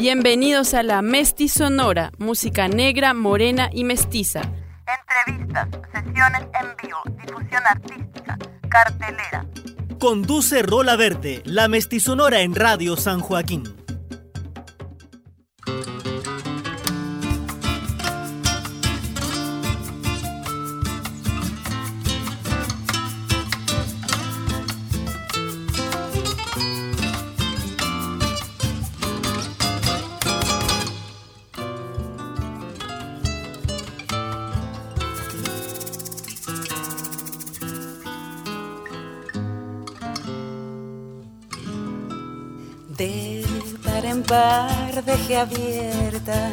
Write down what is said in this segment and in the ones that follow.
Bienvenidos a la Mesti Sonora, música negra, morena y mestiza. Entrevistas, sesiones en vivo, difusión artística, cartelera. Conduce Rola Verde, la Sonora en Radio San Joaquín. Par dejé abiertas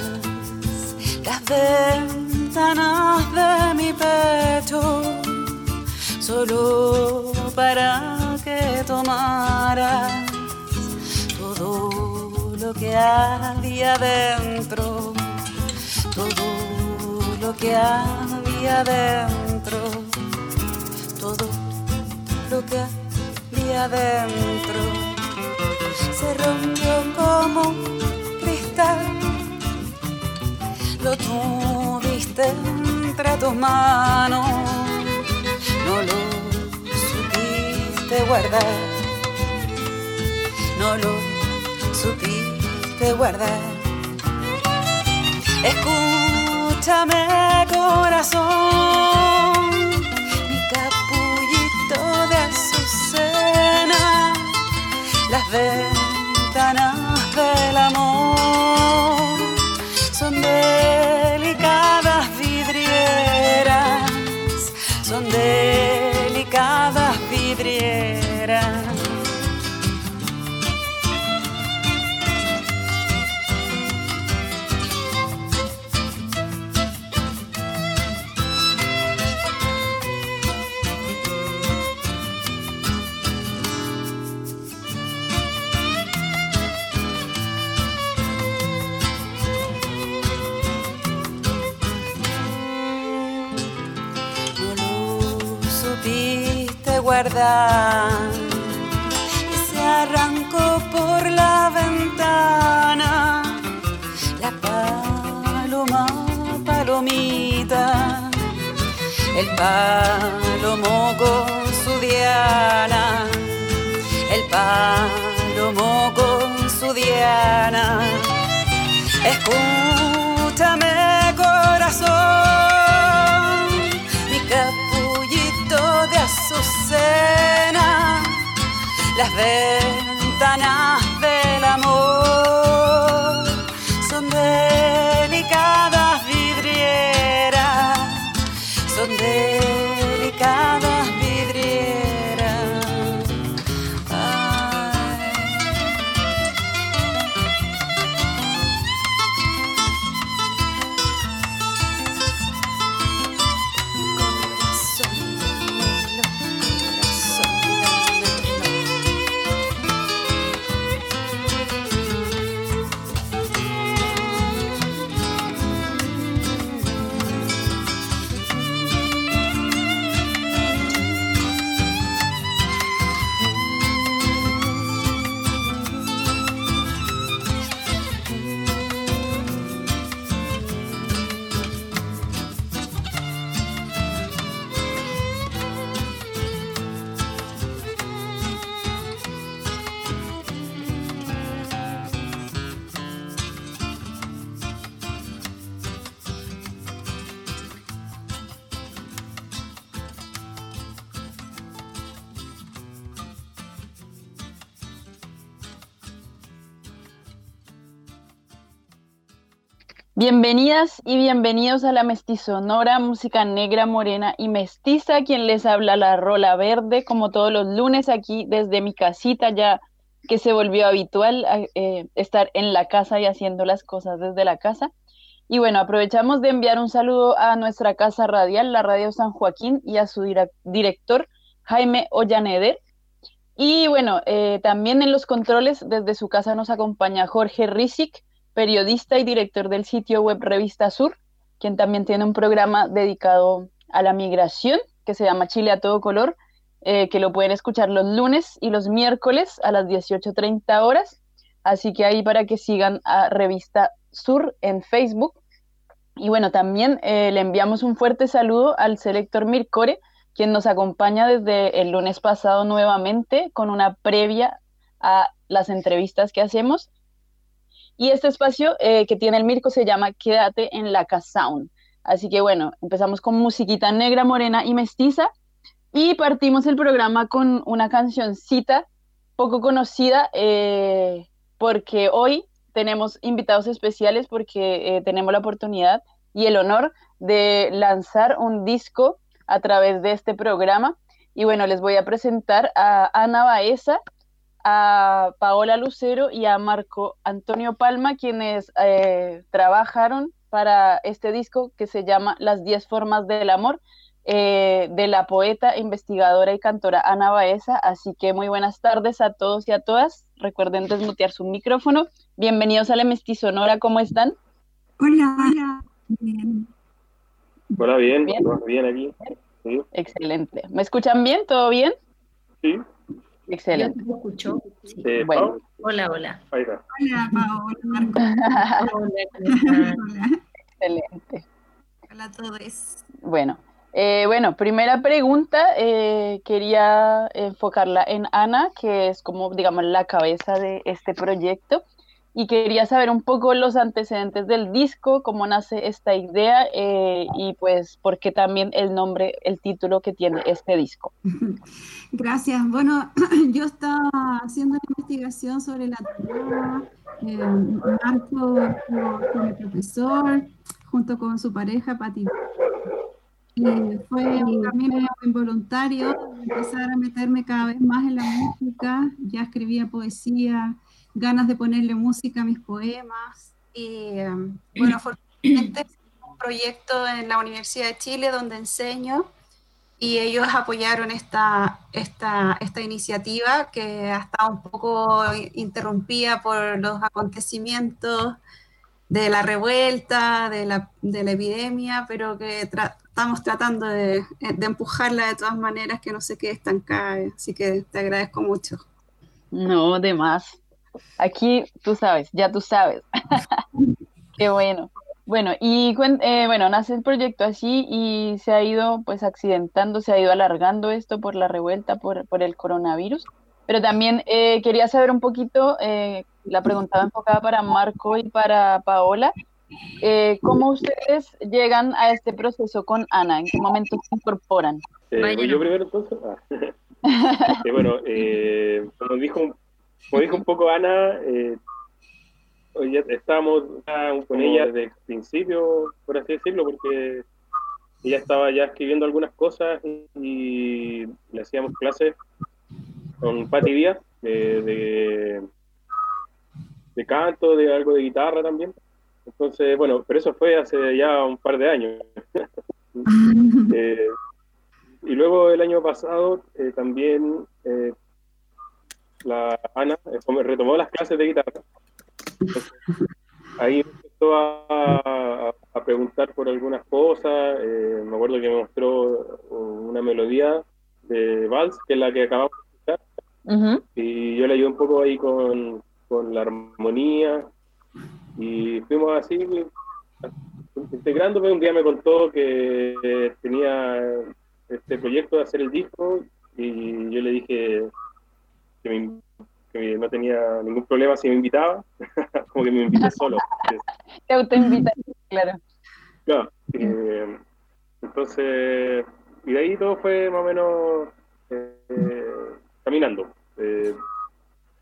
las ventanas de mi pecho, solo para que tomaras todo lo que había dentro, todo lo que había dentro, todo lo que había dentro se rompió como cristal. Lo tuviste entre tus manos, no lo supiste guardar, no lo supiste guardar. Escúchame corazón, Bienvenidas y bienvenidos a la Mestizonora, música negra, morena y mestiza, quien les habla la Rola Verde, como todos los lunes aquí desde mi casita, ya que se volvió habitual eh, estar en la casa y haciendo las cosas desde la casa. Y bueno, aprovechamos de enviar un saludo a nuestra casa radial, la Radio San Joaquín, y a su director, Jaime Ollaneder. Y bueno, eh, también en los controles desde su casa nos acompaña Jorge Rizik, periodista y director del sitio web Revista Sur, quien también tiene un programa dedicado a la migración que se llama Chile a todo color, eh, que lo pueden escuchar los lunes y los miércoles a las 18.30 horas. Así que ahí para que sigan a Revista Sur en Facebook. Y bueno, también eh, le enviamos un fuerte saludo al selector Mircore, quien nos acompaña desde el lunes pasado nuevamente con una previa a las entrevistas que hacemos. Y este espacio eh, que tiene el Mirco se llama Quédate en la Sound. Así que bueno, empezamos con musiquita negra, morena y mestiza y partimos el programa con una cancioncita poco conocida eh, porque hoy tenemos invitados especiales porque eh, tenemos la oportunidad y el honor de lanzar un disco a través de este programa. Y bueno, les voy a presentar a Ana Baeza, a Paola Lucero y a Marco Antonio Palma, quienes eh, trabajaron para este disco que se llama Las 10 formas del amor, eh, de la poeta, investigadora y cantora Ana Baeza. Así que muy buenas tardes a todos y a todas. Recuerden desmutear su micrófono. Bienvenidos a la Mestizonora, ¿cómo están? Hola, bien. Hola, bien, bien, bien aquí. Excelente. ¿Me escuchan bien? ¿Todo bien? Sí. Excelente. ¿Me escucho? Sí. bueno. Hola, hola. Hola, Paola, hola, Excelente. Hola a todos. Bueno, eh, bueno, primera pregunta, eh, quería enfocarla en Ana, que es como, digamos, la cabeza de este proyecto, y quería saber un poco los antecedentes del disco, cómo nace esta idea eh, y pues por qué también el nombre, el título que tiene este disco. Gracias. Bueno, yo estaba haciendo una investigación sobre la tierra, Marco como profesor, junto con su pareja Pati y fue un camino involuntario empezar a meterme cada vez más en la música. Ya escribía poesía, ganas de ponerle música a mis poemas. Y um, bueno, fue un proyecto en la Universidad de Chile donde enseño y ellos apoyaron esta, esta, esta iniciativa que ha estado un poco interrumpida por los acontecimientos de la revuelta, de la, de la epidemia, pero que estamos tratando de, de, empujarla de todas maneras, que no se quede estancada. Así que te agradezco mucho. No, de más. Aquí tú sabes, ya tú sabes. Qué bueno. Bueno, y eh, bueno, nace el proyecto así y se ha ido pues accidentando, se ha ido alargando esto por la revuelta, por, por el coronavirus. Pero también eh, quería saber un poquito, eh, la pregunta enfocada para Marco y para Paola, eh, ¿cómo ustedes llegan a este proceso con Ana? ¿En qué momento se incorporan? ¿Voy yo primero entonces? Ah. bueno, como, dijo, como dijo un poco Ana, ya estábamos con ella desde el principio, por así decirlo, porque ella estaba ya escribiendo algunas cosas y le hacíamos clases con Pati Díaz, de, de, canto, de algo de guitarra también. Entonces, bueno, pero eso fue hace ya un par de años. Eh, y luego el año pasado eh, también eh, la Ana retomó las clases de guitarra. ahí empezó a, a, preguntar por algunas cosas. me acuerdo que me mostró una melodía de vals, que es la que acabamos y yo le ayudé un poco ahí con, con la armonía y fuimos así integrándome. Un día me contó que tenía este proyecto de hacer el disco y yo le dije que, no tenía ningún problema si me invitaba, como que me invité solo. Te autoinvitas, claro. Claro. Eh, entonces, y de ahí todo fue más o menos eh, caminando. Eh,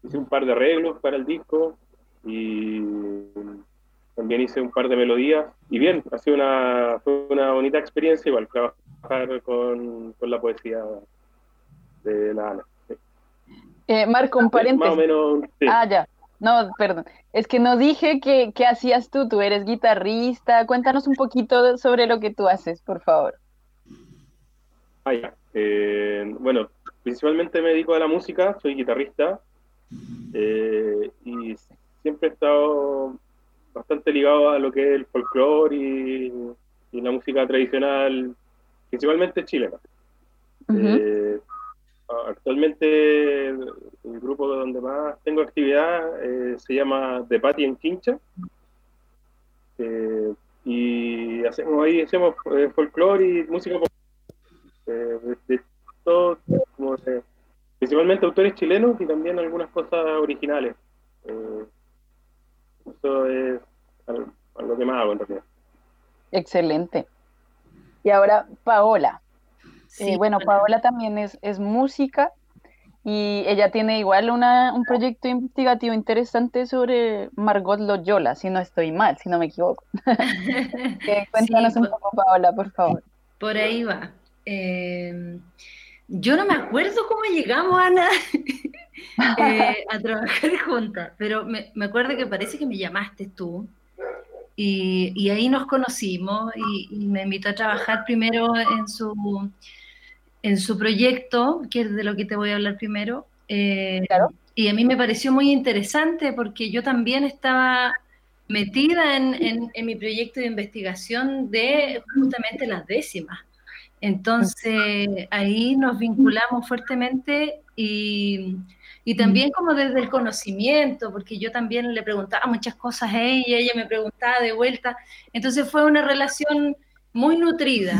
hice un par de arreglos para el disco y también hice un par de melodías. Y bien, ha sido una, fue una bonita experiencia igual trabajar con, con la poesía de la Ana. Eh, Marco, un paréntesis. Más o menos. Ah, ya. No, perdón. Es que no dije que, qué hacías tú. Tú eres guitarrista. Cuéntanos un poquito sobre lo que tú haces, por favor. Ah, ya. Eh, bueno, principalmente me dedico a la música, soy guitarrista eh, y siempre he estado bastante ligado a lo que es el folclore y, la música tradicional, principalmente chilena. Eh, actualmente grupo donde más tengo actividad eh, se llama The Patty en Quincha. Eh, y hacemos ahí hacemos eh, folclore y música de, de todo, principalmente autores chilenos y también algunas cosas originales. eso es algo que más hago en realidad. Excelente. Y ahora Paola. Bueno, Paola también es, es música y ella tiene igual una, un proyecto investigativo interesante sobre Margot Loyola, si no estoy mal, si no me equivoco. cuéntanos un poco, Paola, por favor. Por ahí va. Em, yo no me acuerdo cómo llegamos, Ana, eh, a trabajar juntas, pero me, me, acuerdo que parece que me llamaste tú. Y, y ahí nos conocimos y, y me invitó a trabajar primero en su en su proyecto, que es de lo que te voy a hablar primero. Eh, y a mí me pareció muy interesante porque yo también estaba metida en, mi proyecto de investigación de justamente las décimas. Entonces ahí nos vinculamos fuertemente y, y, también como desde el conocimiento, porque yo también le preguntaba muchas cosas a ella, ella me preguntaba de vuelta. Entonces fue una relación muy nutrida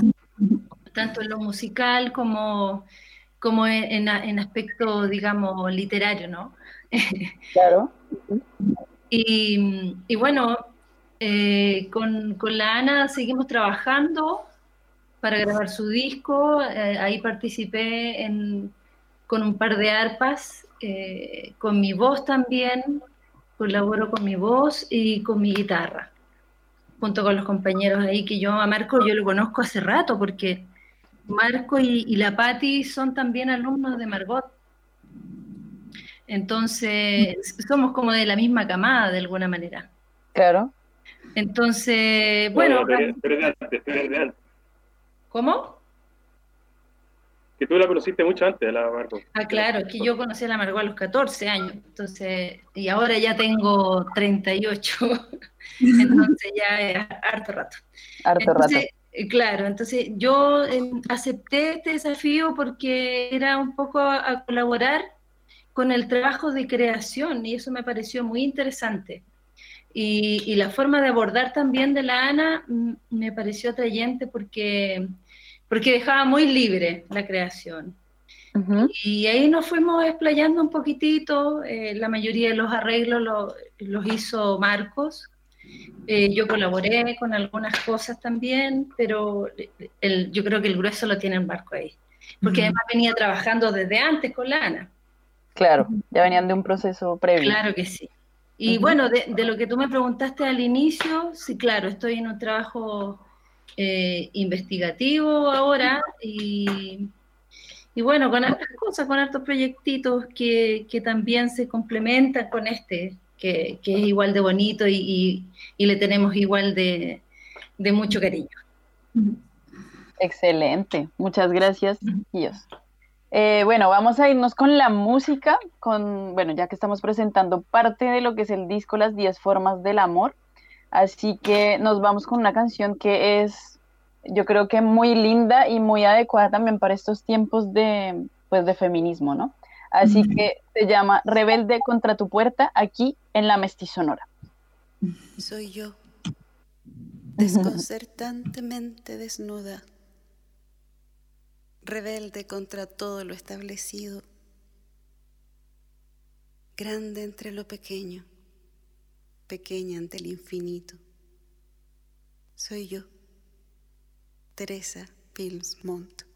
tanto en lo musical como, como en, en aspecto, digamos, literario, ¿no? Claro. y, y, bueno, eh, con, con, la Ana seguimos trabajando para grabar su disco. Eh, ahí participé en, con un par de arpas, eh, con mi voz también, colaboro con mi voz y con mi guitarra, junto con los compañeros ahí que yo a Marco yo lo conozco hace rato porque Marco y, la Patti son también alumnos de Margot. Entonces, somos como de la misma camada de alguna manera. Claro. Entonces, bueno. ¿Cómo? Que tú la conociste mucho antes, la Margot. Ah, claro, es que yo conocí a la Margot a los 14 años. Entonces, y ahora ya tengo 38. entonces ya es harto rato. Harto rato. Eh, claro, entonces yo em, acepté este desafío porque era un poco a, colaborar con el trabajo de creación y eso me pareció muy interesante. Y, la forma de abordar también de la Ana me pareció atrayente porque, porque dejaba muy libre la creación. Y ahí nos fuimos explayando un poquitito, eh, la mayoría de los arreglos los hizo Marcos, eh, yo colaboré con algunas cosas también, pero el, yo creo que el grueso lo tiene el barco ahí. Porque además venía trabajando desde antes con la Ana. Claro, ya venían de un proceso previo. Claro que sí. Y bueno, de, lo que tú me preguntaste al inicio, sí, claro, estoy en un trabajo eh, investigativo ahora y, y, bueno, con otras cosas, con hartos proyectitos que, que también se complementan con este, que, es igual de bonito y, le tenemos igual de, mucho cariño. Excelente, muchas gracias, Dios. Eh, bueno, vamos a irnos con la música, con, bueno, ya que estamos presentando parte de lo que es el disco Las 10 Formas del Amor, así que nos vamos con una canción que es, yo creo que muy linda y muy adecuada también para estos tiempos de, pues, de feminismo, ¿no? Así que se llama Rebelde contra tu puerta aquí en la Mestizonora. Soy yo, desconcertantemente desnuda, rebelde contra todo lo establecido, grande entre lo pequeño, pequeña ante el infinito. Soy yo, Teresa Pilsmont. sol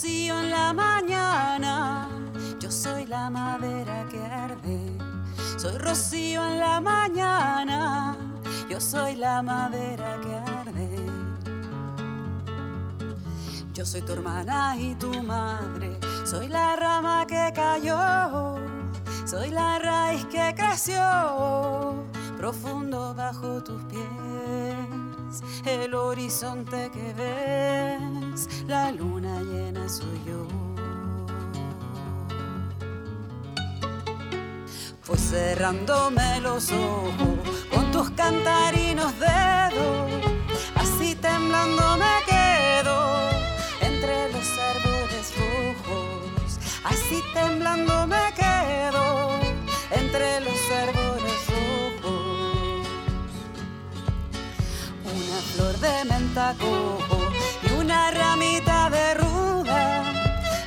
rocío en la mañana, yo soy la madera que arde. Soy rocío en la mañana, yo soy la madera que arde. Yo soy tu hermana y tu madre, soy la rama que cayó, soy la raíz que creció. Profundo bajo tus pies, el horizonte que ves, la luna llena soy yo. Pues cerrándome los ojos con tus cantarinos dedos, así temblando me quedo entre los árboles rojos, así temblando y una ramita de ruda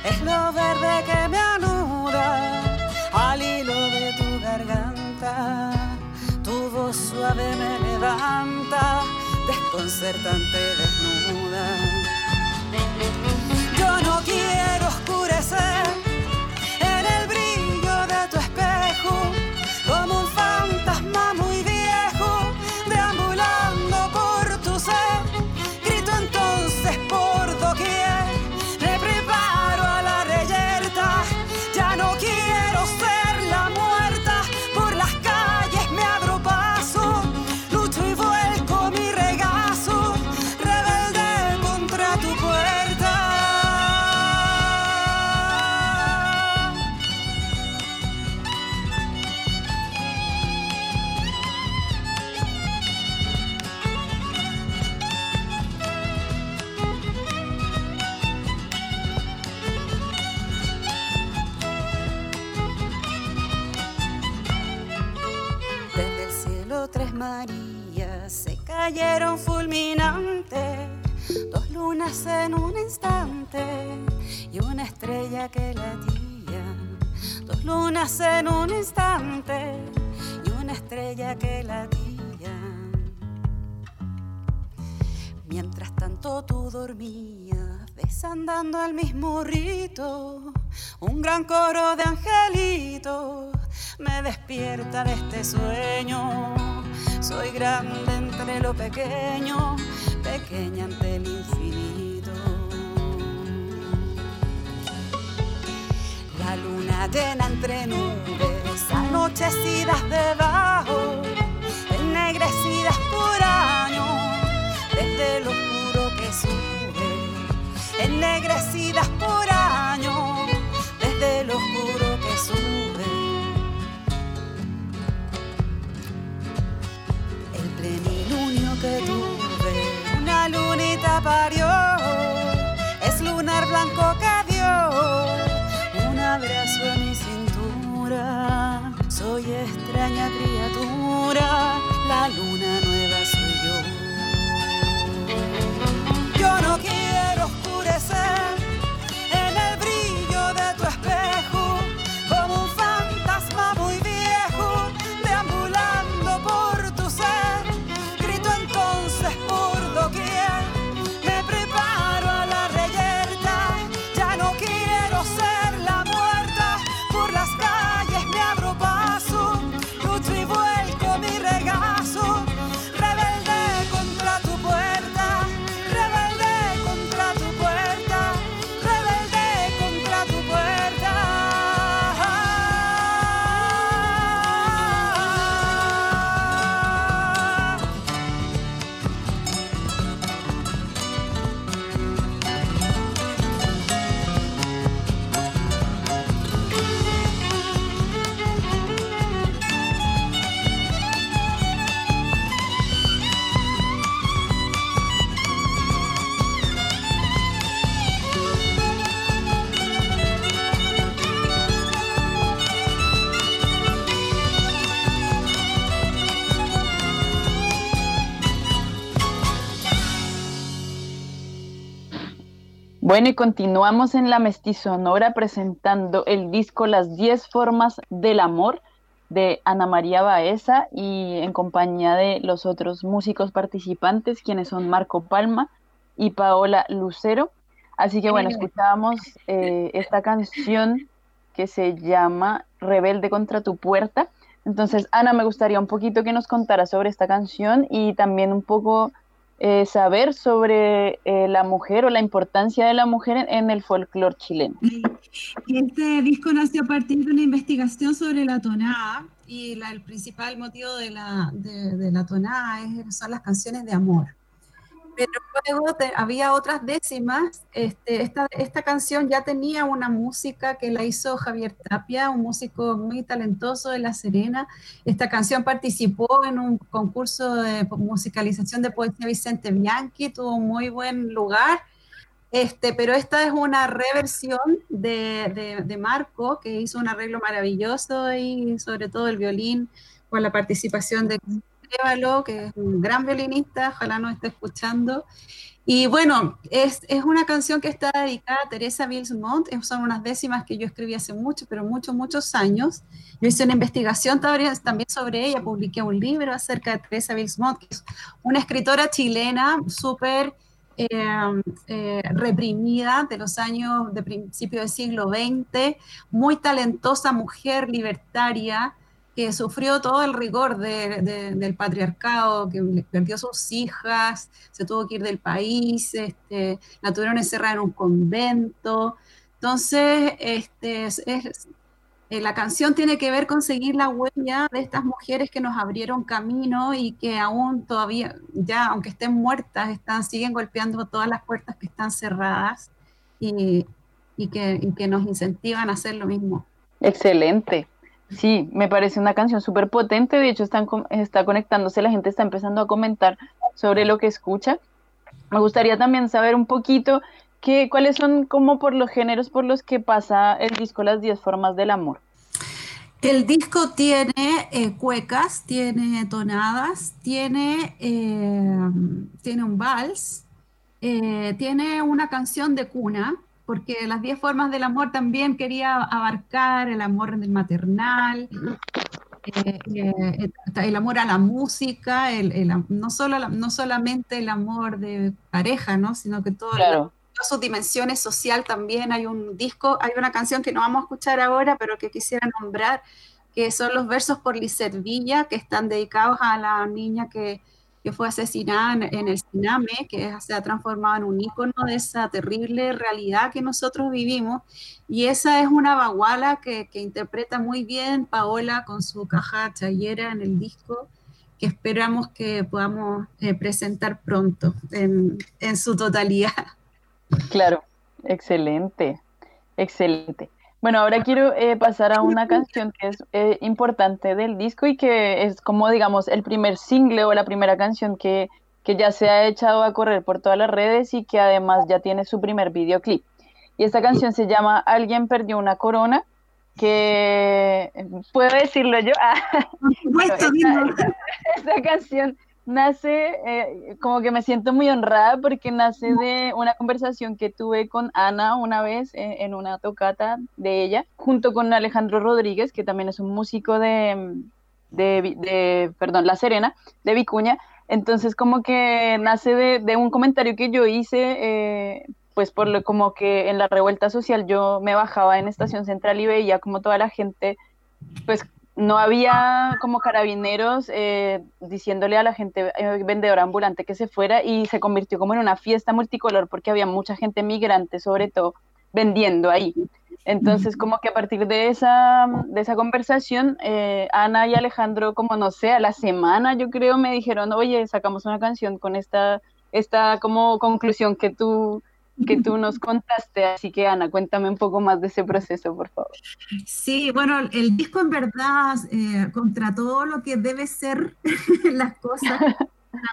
es lo verde que me anuda al hilo de tu garganta. Tu voz suave me levanta, desconcertante desnuda. En un instante y una estrella que latía. Dos lunas en un instante y una estrella que latía. Mientras tanto tú dormías, desandando al mismo rito, un gran coro de angelitos me despierta de este sueño. Soy grande entre lo pequeño, pequeña ante el infinito. La luna llena entre nubes, anochecidas debajo, ennegrecidas por años, desde lo oscuro que sube, ennegrecidas por años, desde lo oscuro que sube. El plenilunio que tuve, una lunita parió, es lunar blanco que dio abrazo a mi cintura. Soy extraña criatura, la luna Bueno, y continuamos en la Mestizonora presentando el disco Las 10 formas del amor de Ana María Baeza y en compañía de los otros músicos participantes, quienes son Marco Palma y Paola Lucero. Así que bueno, escuchábamos eh, esta canción que se llama Rebelde contra tu puerta. Entonces, Ana, me gustaría un poquito que nos contara sobre esta canción y también un poco eh, saber sobre eh, la mujer o la importancia de la mujer en, el folclore chileno. Este disco nació a partir de una investigación sobre la tonada y la- el principal motivo de la, de, de la tonada es- son las canciones de amor. Pero luego te- había otras décimas. Este, esta, esta canción ya tenía una música que la hizo Javier Tapia, un músico muy talentoso de La Serena. Esta canción participó en un concurso de musicalización de poesía Vicente Bianchi, tuvo muy buen lugar. Este, pero esta es una reversión de, de- de Marco, que hizo un arreglo maravilloso y sobre todo el violín, con la participación de Évalo, que es un gran violinista, ojalá nos esté escuchando. Y bueno, es, es una canción que está dedicada a Teresa Bilsmont, son unas décimas que yo escribí hace mucho, pero muchos, muchos años. Yo hice una investigación también sobre ella, publiqué un libro acerca de Teresa Bilsmont, que es una escritora chilena súper eh, eh, reprimida de los años de principio del siglo XX, muy talentosa mujer libertaria que sufrió todo el rigor de- de- del patriarcado, que perdió sus hijas, se tuvo que ir del país, este, la tuvieron encerrada en un convento. Entonces, este, es- es- eh, la canción tiene que ver con seguir la huella de estas mujeres que nos abrieron camino y que aún todavía, ya aunque estén muertas, están, siguen golpeando todas las puertas que están cerradas y que nos incentivan a hacer lo mismo. Excelente. Sí, me parece una canción súper potente. De hecho, está conectándose, la gente está empezando a comentar sobre lo que escucha. Me gustaría también saber un poquito que, cuáles son como por los géneros por los que pasa el disco Las 10 Formas del Amor. El disco tiene eh, cuecas, tiene tonadas, tiene, eh, tiene un vals, eh, tiene una canción de cuna, porque las 10 formas del amor también quería abarcar el amor del maternal, eh, eh, el amor a la música, el, el no, solo, la- no solamente el amor de pareja, ¿no? sino que todo Claro. todas sus dimensiones social también. Hay un disco, hay una canción que no vamos a escuchar ahora, pero que quisiera nombrar, que son los versos por Lisset Villa, que están dedicados a la niña que, que fue asesinada en, el Siname, que se ha transformado en un ícono de esa terrible realidad que nosotros vivimos. Y esa es una baguala que, que interpreta muy bien Paola con su caja chayera en el disco que esperamos que podamos eh, presentar pronto en, en su totalidad. Claro, excelente, excelente. Bueno, ahora quiero eh, pasar a una canción que es eh, importante del disco y que es como, digamos, el primer single o la primera canción que, que ya se ha echado a correr por todas las redes y que además ya tiene su primer videoclip. Y esta canción se llama Alguien perdió una corona, que puedo decirlo yo. Ah, Por supuesto, esta- dilo. esta canción nace, eh, como que me siento muy honrada porque nace de una conversación que tuve con Ana una vez eh, en una tocata de ella, junto con Alejandro Rodríguez, que también es un músico de, de, Vi- de, perdón, La Serena, de Vicuña. Entonces como que nace de, de un comentario que yo hice, eh, pues por lo como que en la revuelta social yo me bajaba en Estación Central y veía como toda la gente pues no había como carabineros eh, diciéndole a la gente eh, vendedora ambulante que se fuera y se convirtió como en una fiesta multicolor porque había mucha gente migrante sobre todo vendiendo ahí. Entonces como que a partir de esa, de esa conversación, eh, Ana y Alejandro, como no sé, a la semana yo creo me dijeron, oye, sacamos una canción con esta, esta como conclusión que tú, que tú nos contaste. Así que Ana, cuéntame un poco más de ese proceso, por favor. Sí, bueno, el disco en verdad, eh, contra todo lo que debe ser las cosas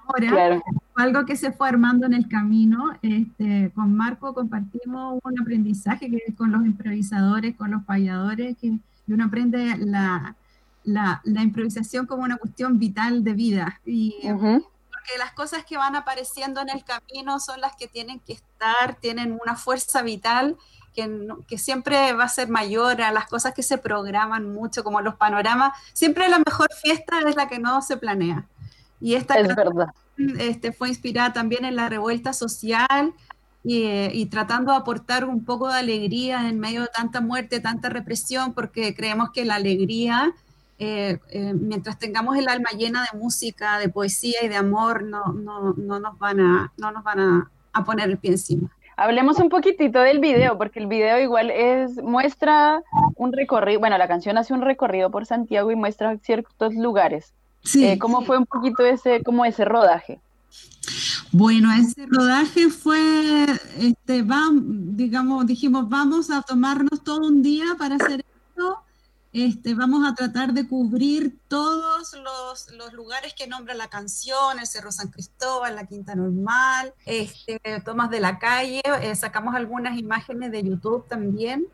ahora, Claro. algo que se fue armando en el camino. Este, con Marco compartimos un aprendizaje que es con los improvisadores, con los payadores, que uno aprende la, la, la improvisación como una cuestión vital de vida. Y. porque las cosas que van apareciendo en el camino son las que tienen que estar, tienen una fuerza vital que, que siempre va a ser mayor a las cosas que se programan mucho, como los panoramas. Siempre la mejor fiesta es la que no se planea. Y esta Es verdad. este, fue inspirada también en la revuelta social y, eh, y tratando de aportar un poco de alegría en medio de tanta muerte, tanta represión, porque creemos que la alegría, eh, eh, mientras tengamos el alma llena de música, de poesía y de amor, no, no, no nos van, a, no nos van a, a poner el pie encima. Hablemos un poquitito del video, porque el video igual es, muestra un recorrido, bueno, la canción hace un recorrido por Santiago y muestra ciertos lugares. Sí. Eh, ¿Cómo fue un poquito ese, como ese rodaje? Bueno, ese rodaje fue, este, vam- digamos, dijimos, vamos a tomarnos todo un día para hacer esto. Este, vamos a tratar de cubrir todos los, lugares que nombra la canción, el Cerro San Cristóbal, la Quinta Normal, este, tomas de la calle, eh, sacamos algunas imágenes de YouTube también.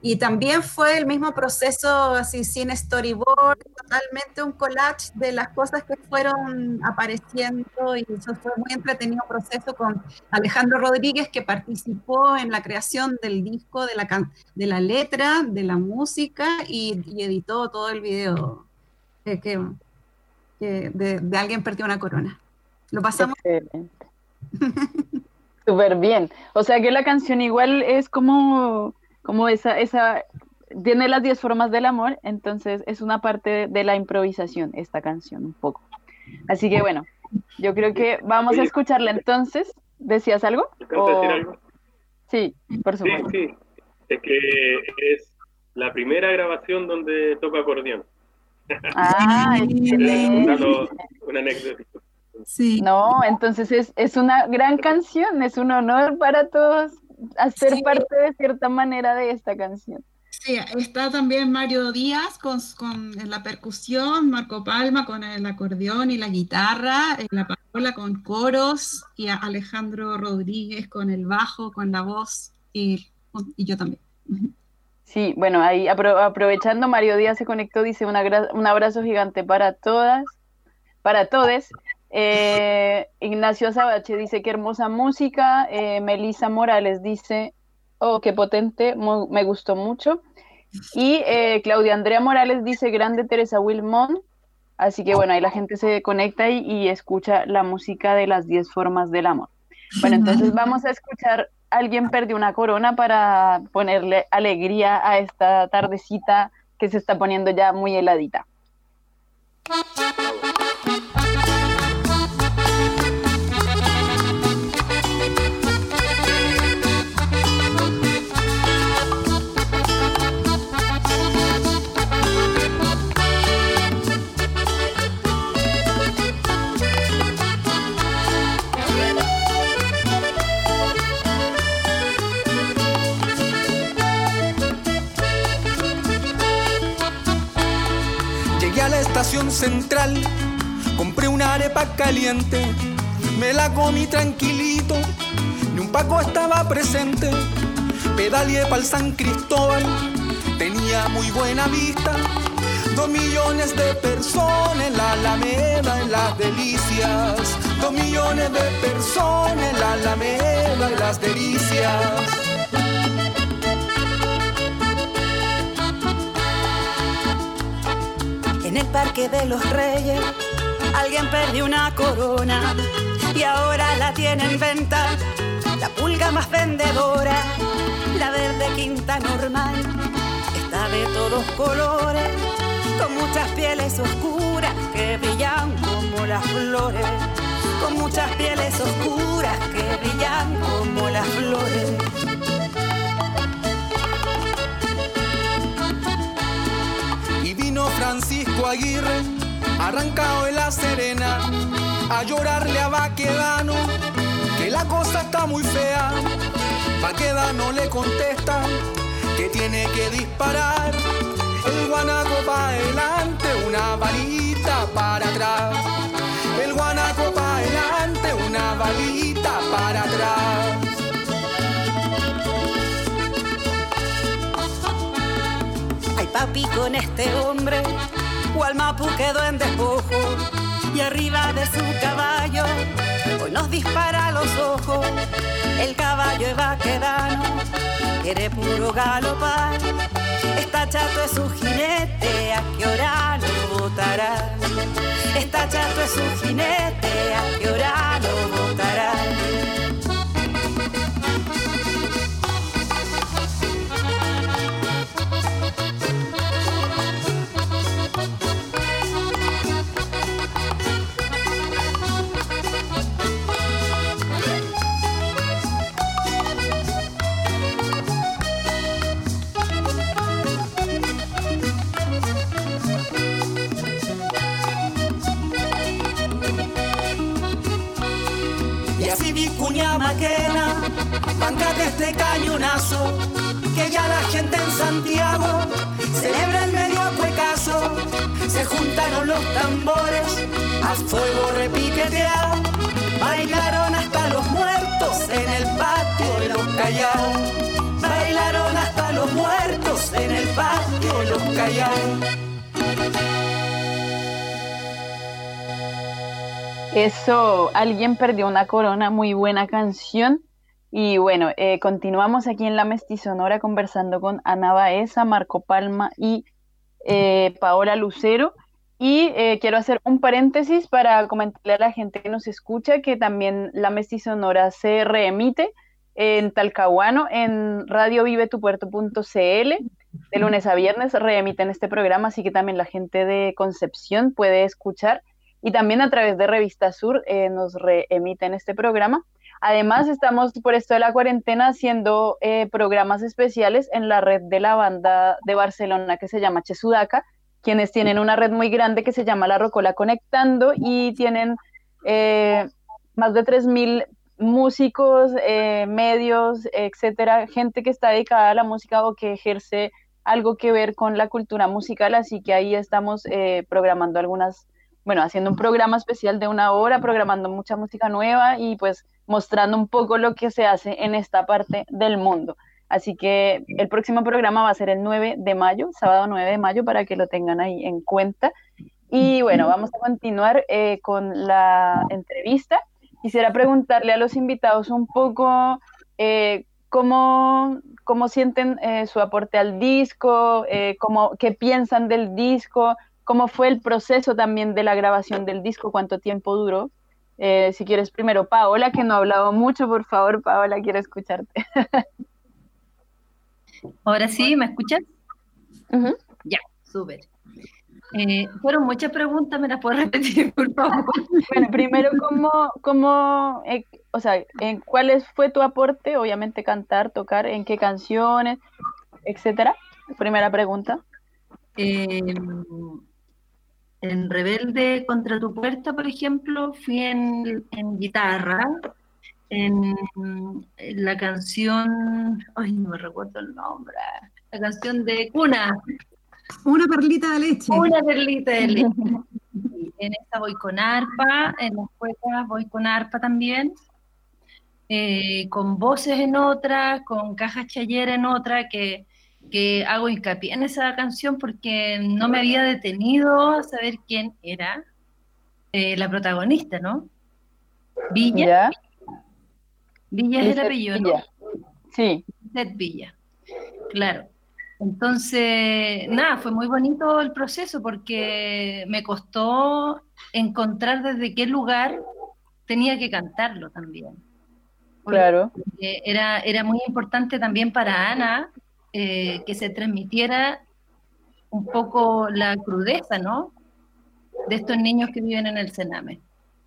Y también fue el mismo proceso, así sin storyboard, totalmente un collage de las cosas que fueron apareciendo y eso fue muy entretenido proceso con Alejandro Rodríguez que participó en la creación del disco, de la, de la letra, de la música y, y editó todo el video que, que- que de, de Alguien perdió una corona. Lo pasamos Excelente. Súper bien. O sea que la canción igual es como, como esa, esa, tiene las 10 formas del amor, entonces es una parte de la improvisación esta canción, un poco. Así que bueno, yo creo que vamos a escucharla entonces. ¿Decías algo? Sí, por Sí, supuesto. sí. Es que es la primera grabación donde toca acordeón. Ah, excelente. una anécdota. Sí. No, entonces es, es una gran canción, es un honor para todos hacer Sí. parte de cierta manera de esta canción. Sí, está también Mario Díaz con, con la percusión, Marco Palma con el acordeón y la guitarra, la Paola con coros y a Alejandro Rodríguez con el bajo, con la voz y, y yo también. Sí, bueno, ahí apro- aprovechando, Mario Díaz se conectó, dice un abrazo gigante para todas, para todes. Eh, Ignacio Sabache dice qué hermosa música. Eh, Melissa Morales dice, oh, qué potente, me gustó mucho. Y eh, Claudia Andrea Morales dice, grande Teresa Wilmont. Así que bueno, ahí la gente se conecta y, y escucha la música de las 10 formas del amor. Bueno, entonces vamos a escuchar Alguien perdió una corona para ponerle alegría a esta tardecita que se está poniendo ya muy heladita. Central, compré una arepa caliente, me la comí tranquilito, ni un paco estaba presente. Pedaleé pa'l San Cristóbal, tenía muy buena vista. Dos millones de personas en la Alameda, en las delicias. Dos millones de personas en la Alameda, en las delicias. El Parque de los Reyes alguien perdió una corona y ahora la tiene en venta la pulga más vendedora, la verde quinta normal. Está de todos colores, con muchas pieles oscuras que brillan como las flores, con muchas pieles oscuras que brillan como las flores. Francisco Aguirre, arrancado de la Serena, a llorarle a Baquedano, que la cosa está muy fea. Baquedano le contesta que tiene que disparar. El guanaco para adelante, una balita para atrás. El guanaco para adelante, una balita para atrás. Papi con este hombre, Gualmapu quedó en despojo y arriba de su caballo hoy nos dispara los ojos. El caballo va quedando, quiere puro galopar. Está chato es su jinete, ¿a qué hora lo botará? Está chato es su jinete, ¿a qué hora lo? Este cañonazo, que ya la gente en Santiago celebra el medio cuecaso. Se juntaron los tambores, a fuego repiqueteado, bailaron hasta los muertos en el patio de los callados. Bailaron hasta los muertos en el patio de los callados. Eso, alguien perdió una corona, muy buena canción. Y bueno, eh, continuamos aquí en la Mestizonora conversando con Ana Baeza, Marco Palma y eh, Paola Lucero. Y eh, quiero hacer un paréntesis para comentarle a la gente que nos escucha que también la Mestizonora se reemite en Talcahuano en radiovivetupuerto.cl de lunes a viernes reemiten este programa, así que también la gente de Concepción puede escuchar y también a través de Revista Sur eh, nos reemiten este programa. Además, estamos por esto de la cuarentena haciendo eh, programas especiales en la red de la banda de Barcelona que se llama Chesudaca, quienes tienen una red muy grande que se llama La Rocola Conectando y tienen eh, más de 3.000 músicos, medios, etcétera, gente que está dedicada a la música o que ejerce algo que ver con la cultura musical, así que ahí estamos programando algunas bueno, haciendo un programa especial de una hora, programando mucha música nueva y pues mostrando un poco lo que se hace en esta parte del mundo. Así que el próximo programa va a ser el 9 de mayo, sábado 9 de mayo, para que lo tengan ahí en cuenta. Y bueno, vamos a continuar eh, con la entrevista. Quisiera preguntarle a los invitados un poco eh, cómo, cómo, sienten eh, su aporte al disco, cómo, qué piensan del disco, cómo fue el proceso también de la grabación del disco, cuánto tiempo duró. Eh, si quieres primero, Paola, que no ha hablado mucho, por favor, Paola, quiero escucharte. Ahora sí, ¿me escuchas? Ya, súper. Eh, fueron muchas preguntas, ¿me las puedo repetir, por favor? Bueno, primero, ¿cómo, cómo eh, o sea, en cuál fue tu aporte? Obviamente cantar, tocar, en qué canciones, etcétera. Primera pregunta. Eh, en Rebelde contra tu puerta, por ejemplo, fui en, guitarra, en, la canción, ay, no me recuerdo el nombre, la canción de Cuna. Una perlita de leche. Una perlita de leche. en esta voy con arpa, en las cuecas voy con arpa también, eh, con voces en otra, con cajas chayera en otra, que que hago hincapié en esa canción porque no me había detenido a saber quién era eh, la protagonista, ¿no? Villa. Villa es el apellido, ¿no? Sí. Villa. Claro. Entonces, nada, fue muy bonito el proceso porque me costó encontrar desde qué lugar tenía que cantarlo también. Claro. Era, era muy importante también para Ana eh, que se transmitiera un poco la crudeza, ¿no? De estos niños que viven en el Sename.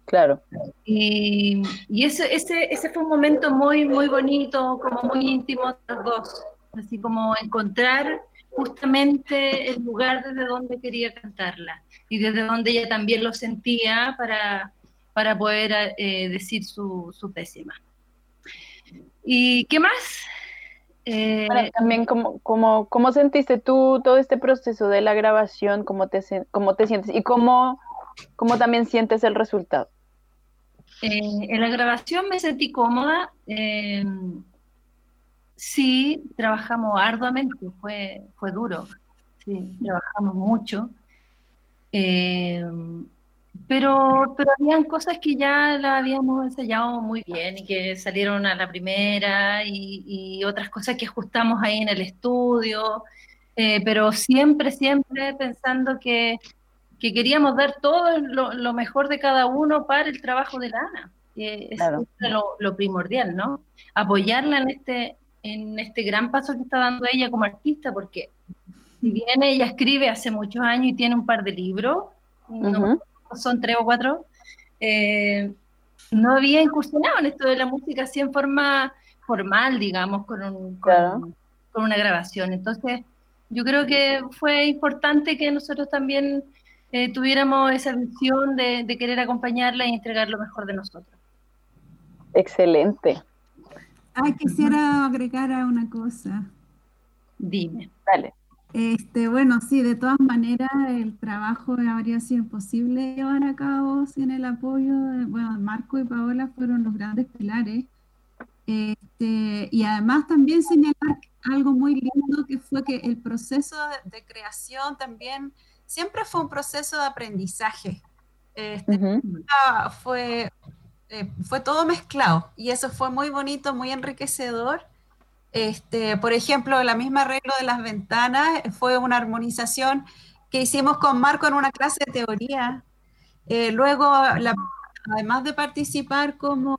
Claro. Y, y ese, ese, ese fue un momento muy, muy bonito, como muy íntimo de los dos. Así como encontrar justamente el lugar desde donde quería cantarla y desde donde ella también lo sentía para, para poder eh, decir su, su pésima. ¿Y qué más? Eh, también, ¿cómo, cómo, cómo sentiste tú todo este proceso de la grabación? ¿Cómo te, cómo te sientes? ¿Y cómo, cómo también sientes el resultado? Eh, en la grabación me sentí cómoda. Eh, sí, trabajamos arduamente, fue, fue duro. Sí, trabajamos mucho. Pero, pero habían cosas que ya la habíamos ensayado muy bien y que salieron a la primera y, otras cosas que ajustamos ahí en el estudio, eh, pero siempre, siempre pensando que, que queríamos dar todo lo, mejor de cada uno para el trabajo de Lana. que es lo, lo, primordial, ¿no? Apoyarla en este, en este gran paso que está dando ella como artista, porque si bien ella escribe hace muchos años y tiene un par de libros, son tres o cuatro, eh, no había incursionado en esto de la música así en forma formal, digamos, con, un, con, una grabación. Entonces, yo creo que fue importante que nosotros también eh, tuviéramos esa visión de, querer acompañarla y entregar lo mejor de nosotros. Excelente. Ah, quisiera agregar a una cosa. Dime. Dale. Este, bueno, sí, de todas maneras el trabajo habría sido imposible llevar a cabo sin el apoyo de, bueno, Marco y Paola fueron los grandes pilares. Este, y además también señalar algo muy lindo que fue que el proceso de, de creación también siempre fue un proceso de aprendizaje. Este, fue, eh, fue todo mezclado y eso fue muy bonito, muy enriquecedor. Este, por ejemplo, la misma arreglo de las ventanas fue una armonización que hicimos con Marco en una clase de teoría. Eh, luego, la- además de participar como,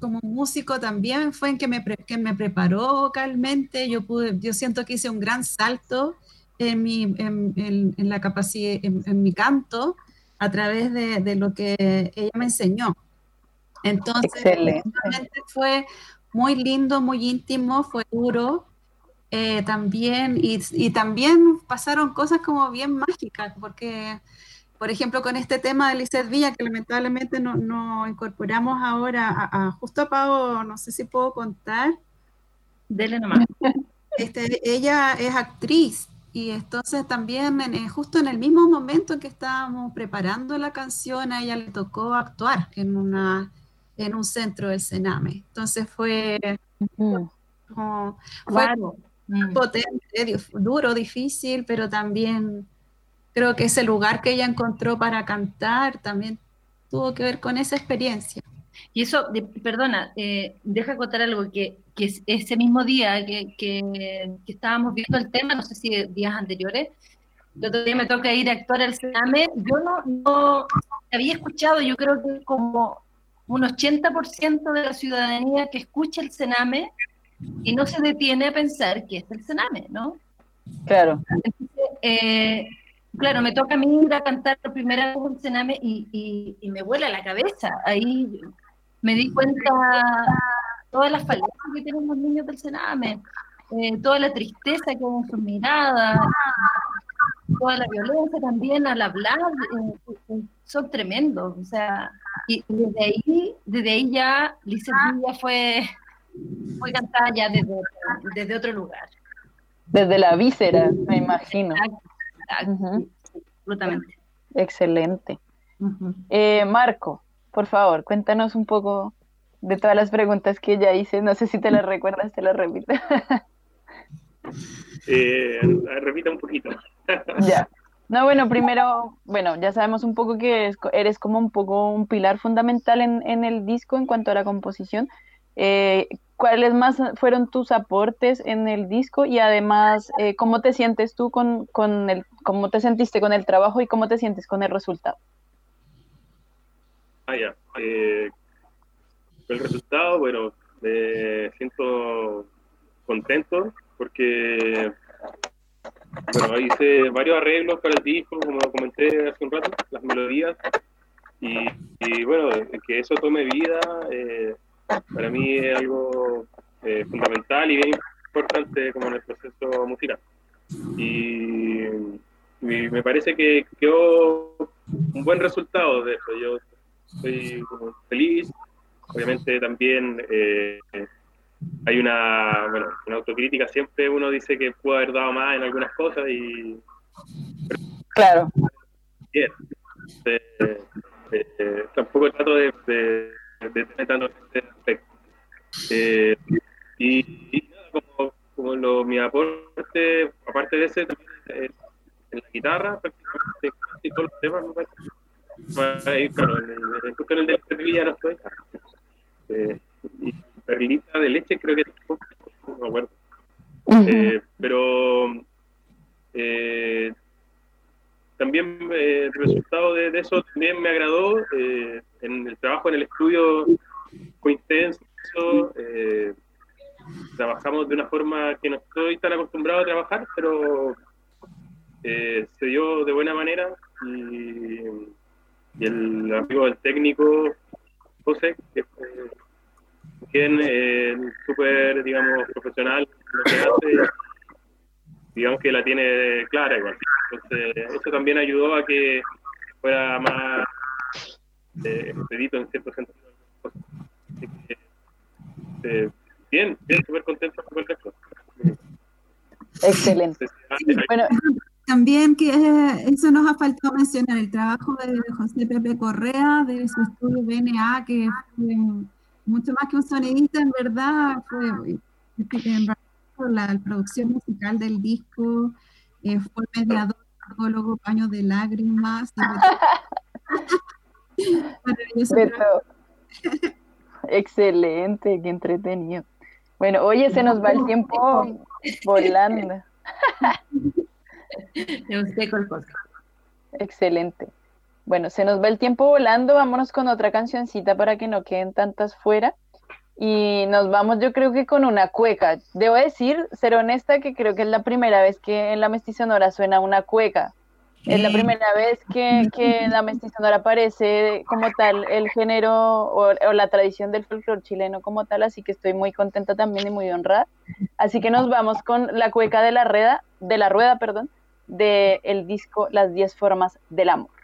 como músico, también fue en que me, que me preparó vocalmente. Yo, pude, yo siento que hice un gran salto en, mi, en, en- en la capacidad, en, mi canto a través de, de lo que ella me enseñó. Entonces, fue muy lindo, muy íntimo, fue duro eh, también, y, y también pasaron cosas como bien mágicas, porque, por ejemplo, con este tema de Lizeth Villa, que lamentablemente no, no incorporamos ahora a, a justo a Pau, no sé si puedo contar, Dele nomás. este, ella es actriz y entonces también en- justo en el mismo momento en que estábamos preparando la canción a ella le tocó actuar en una en un centro del Sename. Entonces fue como fue Claro. Mm. potente, duro, difícil, pero también creo que ese lugar que ella encontró para cantar también tuvo que ver con esa experiencia. Y eso, de- perdona, eh, deja contar algo que, que es- ese mismo día que, que- que estábamos viendo el tema, no sé si días anteriores, el otro día me toca ir a actuar al Sename, yo no, no había escuchado, yo creo que como un 80% de la ciudadanía que escucha el Sename y no se detiene a pensar que es el Sename, ¿no? Claro. Eh, claro, me toca a mí ir a cantar por primera vez en Sename y, y- y me vuela la cabeza. Ahí me di cuenta todas las falencias que tienen los niños del Sename, eh, toda la tristeza que hay en sus miradas, toda la violencia también al hablar, eh, son tremendos. O sea, y desde ahí, desde ahí ya Lizeth Villa fue, fue cantada ya desde, desde otro lugar. Desde la víscera, me imagino. Exacto, exacto, absolutamente. Excelente. Eh, Marco, por favor, cuéntanos un poco de todas las preguntas que ya hice. No sé si te las recuerdas, te las repito. Eh, repita un poquito. Ya. No, bueno, primero, bueno, ya sabemos un poco que es- eres como un poco un pilar fundamental en, en el disco en cuanto a la composición. Eh, ¿cuáles más fueron tus aportes en el disco? Y además, eh, ¿cómo te sientes tú con, con el, cómo te sentiste con el trabajo y cómo te sientes con el resultado? Ah, ya. Eh, el resultado, bueno, me siento contento porque, bueno, hice varios arreglos para el disco, como comenté hace un rato, las melodías, y, bueno, que eso tome vida, eh, para mí es algo eh, fundamental y bien importante como en el proceso musical. Y, y me parece que quedó un buen resultado de eso. Yo estoy feliz. Obviamente también eh, hay una, bueno, una autocrítica. Siempre uno dice que pudo haber dado más en algunas cosas y Claro, bien. Eh, eh, eh, tampoco trato de, de, de tener tanto este aspecto. Eh, y, y nada, como, como lo, mi aporte, aparte de ese, también en la guitarra, prácticamente casi todos los temas, me parece. Bueno, claro, en el, en, el de Perlilla no estoy. Eh, y Perlita de leche creo que no me acuerdo. Eh, pero eh, también eh, el resultado de, de eso también me agradó. en el trabajo en el estudio fue intenso. trabajamos de una forma que no estoy tan acostumbrado a trabajar, pero se dio de buena manera. Y, y el amigo del técnico, José, que fue quien eh, súper, digamos, profesional en lo que hace, digamos que la tiene clara igual. Entonces, eso también ayudó a que fuera más eh, expedito en cierto sentido. Así que este, bien, bien, súper contento con el resto. Excelente. Bueno, También que eh, eso nos ha faltado mencionar, el trabajo de José Pepe Correa, de su estudio BNA, que fue mucho más que un sonidista, en verdad, fue este, la producción musical del disco, eh, fue mediador, psicólogo, paño de lágrimas. Excelente, qué entretenido. Bueno, oye, se nos va el tiempo volando. Excelente. Bueno, se nos va el tiempo volando. Vámonos con otra cancioncita para que no queden tantas fuera. Y nos vamos, yo creo que con una cueca. Debo decir, ser honesta, que creo que es la primera vez que en la mestizonora suena una cueca. Es la primera vez que, que en la mestizonora aparece como tal el género o, o la tradición del folclore chileno como tal, así que estoy muy contenta también y muy honrada. Así que nos vamos con la cueca de la rueda, de la rueda, perdón, del el disco Las 10 formas del amor.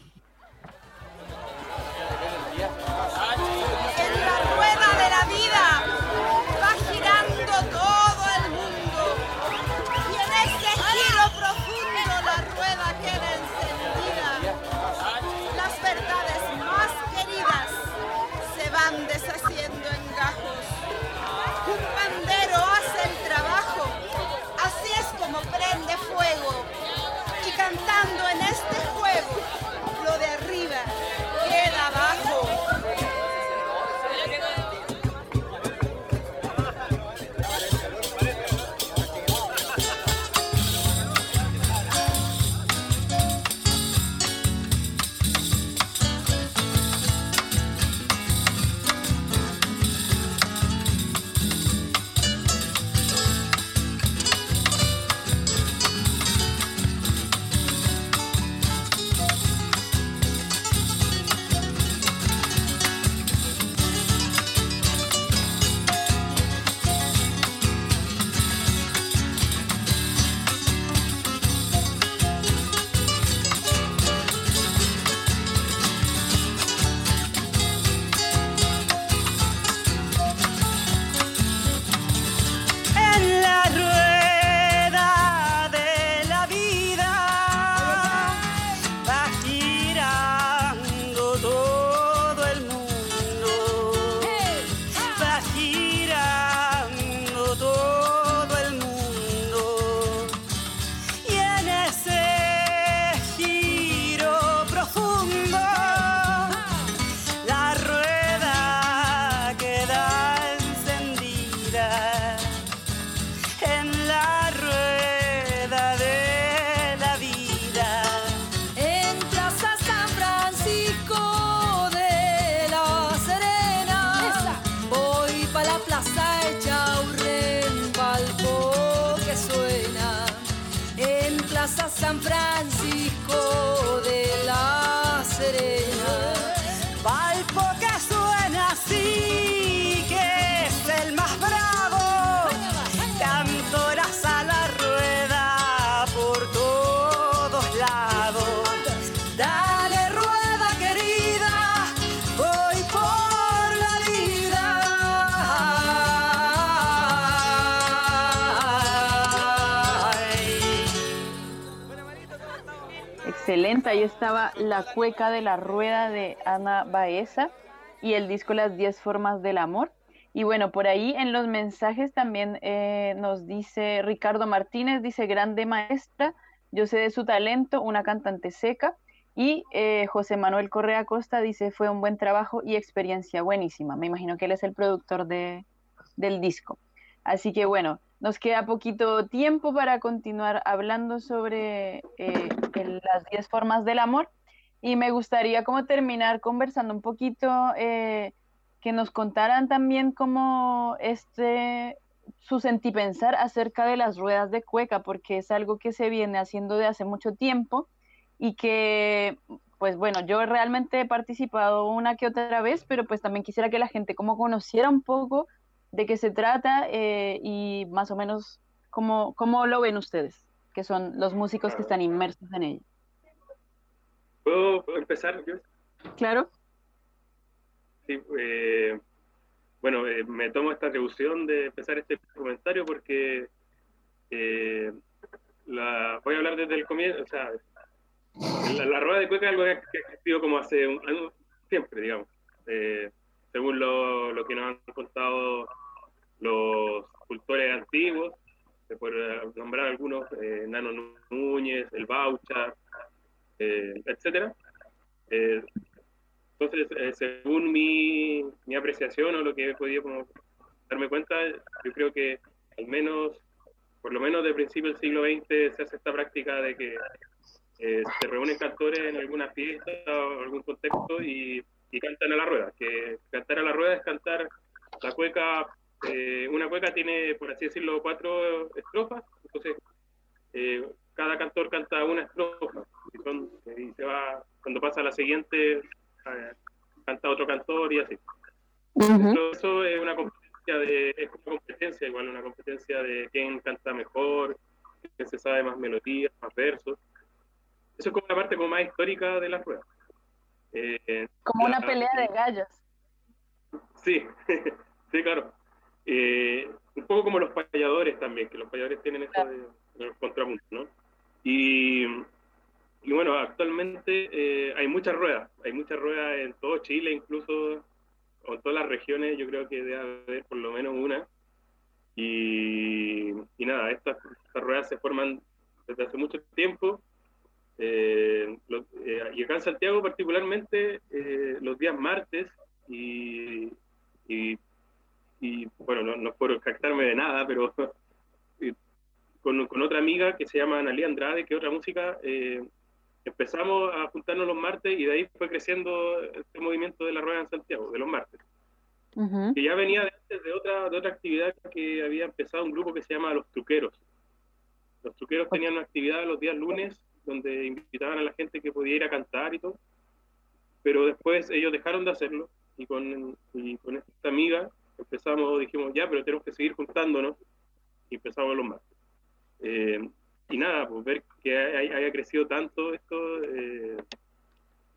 90 ahí estaba La cueca de la rueda de Ana Baeza y el disco Las 10 formas del amor. Y bueno, por ahí en los mensajes también eh, nos dice Ricardo Martínez, dice grande maestra, yo sé de su talento, una cantante seca. Y eh, José Manuel Correa Costa dice fue un buen trabajo y experiencia buenísima. Me imagino que él es el productor de, del disco. Así que bueno, nos queda poquito tiempo para continuar hablando sobre eh, las 10 formas del amor. Y me gustaría como terminar conversando un poquito, eh, que nos contaran también como este, su sentipensar acerca de las ruedas de cueca, porque es algo que se viene haciendo de hace mucho tiempo y que, pues bueno, yo realmente he participado una que otra vez, pero pues también quisiera que la gente como conociera un poco de qué se trata eh, y más o menos cómo, cómo lo ven ustedes, que son los músicos que están inmersos en ello. ¿Puedo, empezar yo? Claro, Sí, eh, bueno, eh, me tomo esta atribución de empezar este comentario porque eh, la, voy a hablar desde el comienzo, o sea, la, la rueda de cueca es algo que ha existido como hace un, siempre, digamos. Eh, según lo, lo, que nos han contado los cultores antiguos, puede nombrar algunos, eh, Nano Núñez, el Baucha, eh, etcétera. Eh, entonces, eh, según mi, mi, apreciación o lo que he podido como darme cuenta, yo creo que al menos, por lo menos de principio del siglo XX, se hace esta práctica de que eh, se reúnen cantores en alguna fiesta o algún contexto y, y, cantan a la rueda. Que cantar a la rueda es cantar la cueca, eh, una cueca tiene, por así decirlo, cuatro estrofas, entonces eh, cada cantor canta una estrofa y, son, y, se va, cuando pasa a la siguiente, eh, canta otro cantor y así. Uh -huh. Eso es una competencia de, es una competencia igual, una competencia de quién canta mejor, quién se sabe más melodías, más versos. Eso es como la parte como más histórica de la rueda. Eh, como la, una pelea de gallos. Sí, sí, claro. Eh, un poco como los payadores también, que los payadores tienen eso de, de los contrapuntos, ¿no? Y, y, bueno, actualmente eh, hay muchas ruedas, hay muchas ruedas en todo Chile, incluso o en todas las regiones, yo creo que debe haber por lo menos una. Y, y nada, estas, estas ruedas se forman desde hace mucho tiempo eh, lo, eh, y acá en Santiago particularmente eh, los días martes y, y, y bueno, no, no puedo captarme de nada, pero con, con, otra amiga que se llama Analia Andrade, que otra música, eh, empezamos a juntarnos los martes y de ahí fue creciendo este movimiento de la rueda en Santiago, de los martes. Uh -huh. Que ya venía de antes de otra, de otra actividad que había empezado un grupo que se llama Los Truqueros. Los Truqueros tenían una actividad los días lunes donde invitaban a la gente que podía ir a cantar y todo, pero después ellos dejaron de hacerlo y con, y con esta amiga empezamos, dijimos, ya, pero tenemos que seguir juntándonos y empezamos los martes. Eh, y nada, pues ver que haya, haya crecido tanto esto eh,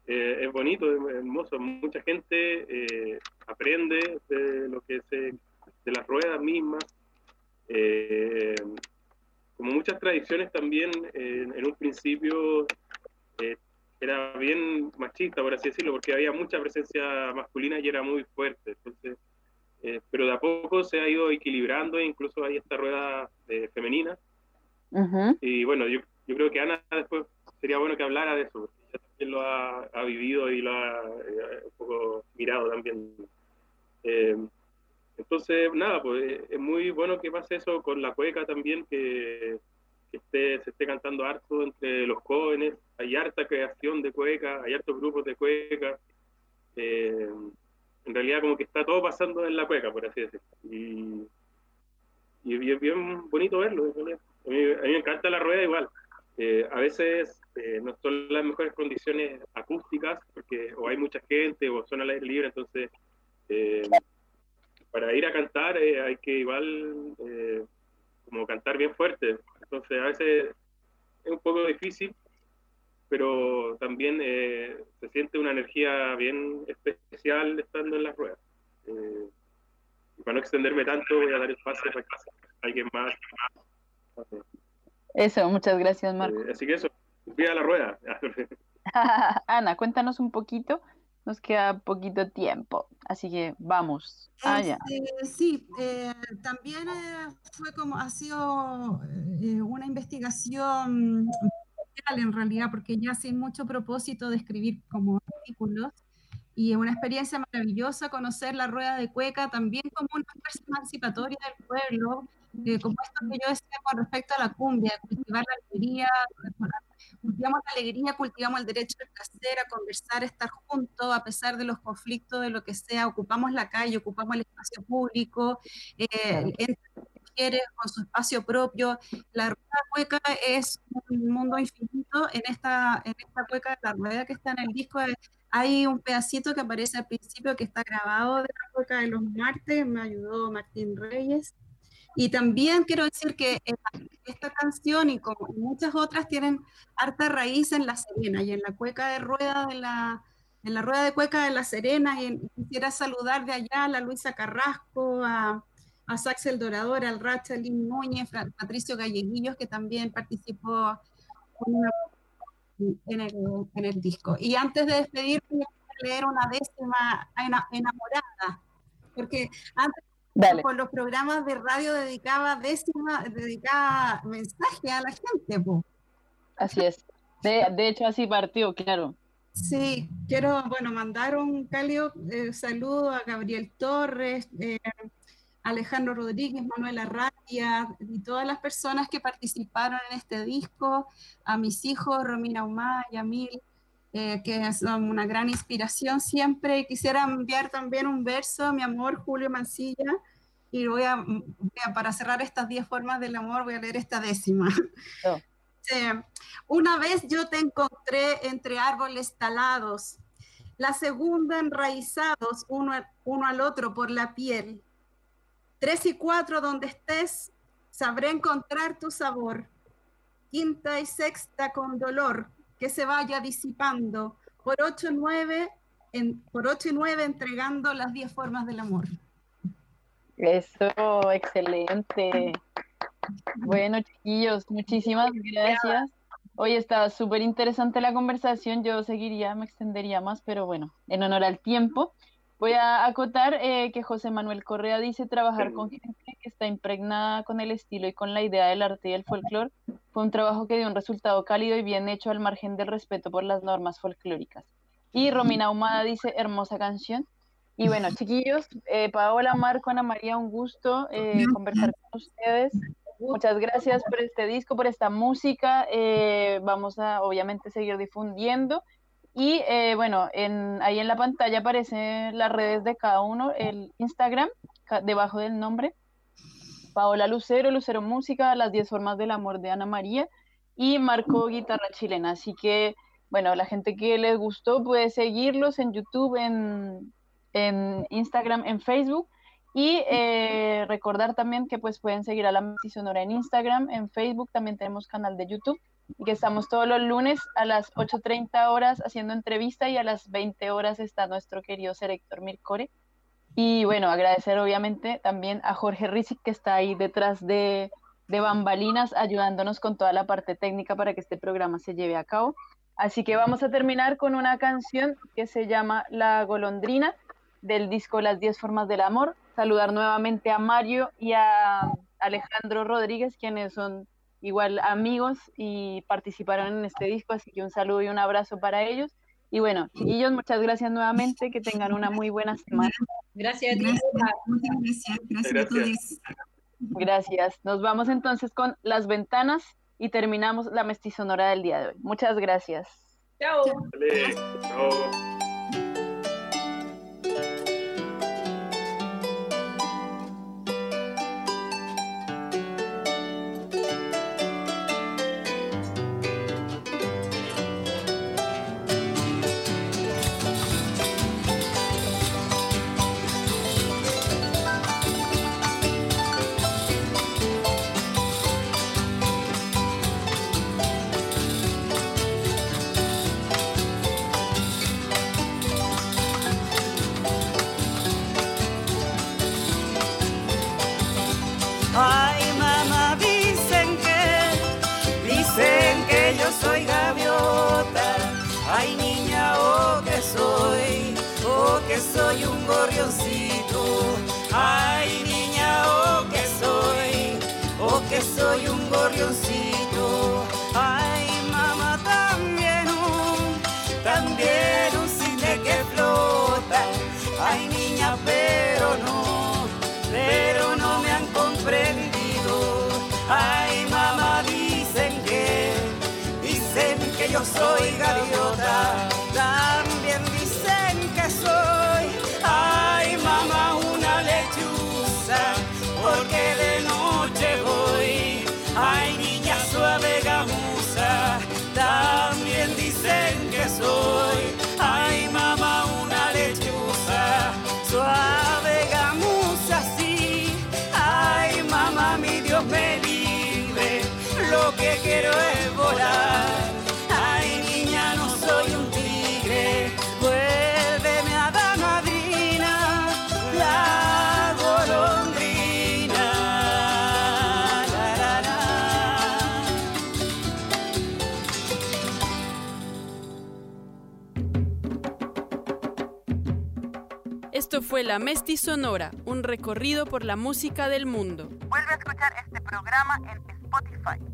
eh, es bonito, es hermoso. Mucha gente eh, aprende de lo que se, de las ruedas mismas. Eh, como muchas tradiciones también en un principio era bien machista, por así decirlo, porque había mucha presencia masculina y era muy fuerte. Entonces, pero de a poco se ha ido equilibrando e incluso hay esta rueda femenina. Uh -huh. Y bueno, yo, yo creo que Ana después sería bueno que hablara de eso, porque ella también lo ha, ha vivido y lo ha eh, un poco mirado también. Eh, entonces, nada, pues es muy bueno que pase eso con la cueca también, que, que esté, se esté cantando harto entre los jóvenes. Hay harta creación de cueca, hay hartos grupos de cueca. Eh, en realidad, como que está todo pasando en la cueca, por así decirlo. Y, y es bien bonito verlo. A mí, a mí, me encanta la rueda igual. Eh, a veces eh, no son las mejores condiciones acústicas, porque o hay mucha gente o son al aire libre, entonces eh, para ir a cantar hay que igual como cantar bien fuerte. Entonces a veces es un poco difícil, pero también eh, se siente una energía bien especial estando en las ruedas. y para no extenderme tanto, voy a dar espacio para que alguien más eso, muchas gracias, Marco. Eh, así que eso, vía la rueda. Ana, cuéntanos un poquito. Nos queda poquito tiempo, así que vamos. Allá. Este, sí, eh, también eh, fue como, ha sido eh, una investigación en realidad, porque ya sin mucho propósito de escribir como artículos, y una experiencia maravillosa conocer la rueda de cueca también como una fuerza emancipatoria del pueblo, eh, como esto que yo decía con respecto a la cumbia, cultivar la alegría, cultivamos la alegría, cultivamos el derecho de placer, a conversar, a estar juntos, a pesar de los conflictos, de lo que sea, ocupamos la calle, ocupamos el espacio público, eh, mujeres con su espacio propio. La rueda cueca es un mundo infinito. En esta, en esta cueca la rueda que está en el disco hay un pedacito que aparece al principio que está grabado de la cueca de los martes, me ayudó Martín Reyes. Y también quiero decir que esta canción y como muchas otras tienen harta raíz en La Serena y en la cueca de rueda de la, en la rueda de cueca de La Serena y quisiera saludar de allá a la Luisa Carrasco, a, a Sax El Dorador, al Racha Lin Núñez, Patricio Galleguillos, que también participó en, el, en el disco. Y antes de despedirme, voy a leer una décima ena- enamorada, porque antes Dale. por los programas de radio dedicaba décima, dedicaba mensaje a la gente, po. Así es. De, de hecho, así partió, claro. Sí, quiero, bueno, mandar un cálido eh, saludo a Gabriel Torres, eh, Alejandro Rodríguez, Manuel Arratia y todas las personas que participaron en este disco, a mis hijos, Romina Humá, Yamil, eh, que son una gran inspiración siempre. Y quisiera enviar también un verso a mi amor, Julio Mancilla, y voy a, voy a- para cerrar estas 10 formas del amor, voy a leer esta décima. Oh. Una vez yo te encontré entre árboles talados, la segunda enraizados uno al otro por la piel. Tres y cuatro donde estés, sabré encontrar tu sabor. Quinta y sexta con dolor, que se vaya disipando. Por ocho y nueve, en, por ocho y nueve entregando las diez formas del amor. Eso, excelente. Bueno, chiquillos, muchísimas gracias. Hoy está súper interesante la conversación. Yo seguiría, me extendería más, pero bueno, en honor al tiempo, voy a acotar eh, que José Manuel Correa dice trabajar con gente que está impregnada con el estilo y con la idea del arte y el folclore fue un trabajo que dio un resultado cálido y bien hecho al margen del respeto por las normas folclóricas. Y Romina Ahumada dice hermosa canción. Y bueno, chiquillos, eh, Paola, Marco, Ana María, un gusto eh, conversar con ustedes. Muchas gracias por este disco, por esta música. eh, vamos a obviamente seguir difundiendo. Y eh, bueno, en, ahí en la pantalla aparecen las redes de cada uno, el Instagram, debajo del nombre. Paola Lucero, Lucero Música, Las 10 Formas del Amor de Ana María y Marco Guitarra Chilena. Así que, bueno, la gente que les gustó puede seguirlos en YouTube, en, en Instagram, en Facebook. Y eh, recordar también que pues pueden seguir a la Mesti Sonora en Instagram, en Facebook, también tenemos canal de YouTube que estamos todos los lunes a las 8.30 horas haciendo entrevista y a las 20 horas está nuestro querido ser Héctor Mircore. Y bueno, agradecer obviamente también a Jorge Rizik que está ahí detrás de, de bambalinas ayudándonos con toda la parte técnica para que este programa se lleve a cabo. Así que vamos a terminar con una canción que se llama La Golondrina del disco Las 10 Formas del Amor. Saludar nuevamente a Mario y a Alejandro Rodríguez, quienes son igual amigos y participaron en este disco, así que un saludo y un abrazo para ellos. Y bueno, chiquillos, muchas gracias nuevamente, que tengan una muy buena semana. Gracias. Gracias, muchas gracias. Gracias, a Gracias. todos. Gracias. Nos vamos entonces con las ventanas y terminamos la mestizonora del día de hoy. Muchas gracias. Chao. Chao. Soy un gorrioncito. Ay, niña, oh, que soy, oh, que soy un gorrioncito. Ay, mamá, también un, también un cine que flota. Ay, niña, pero no, pero no me han comprendido. Ay, mamá, dicen que, dicen que yo soy gaviota. También dicen que soy, fue La Mesti Sonora, un recorrido por la música del mundo. Vuelve a escuchar este programa en Spotify.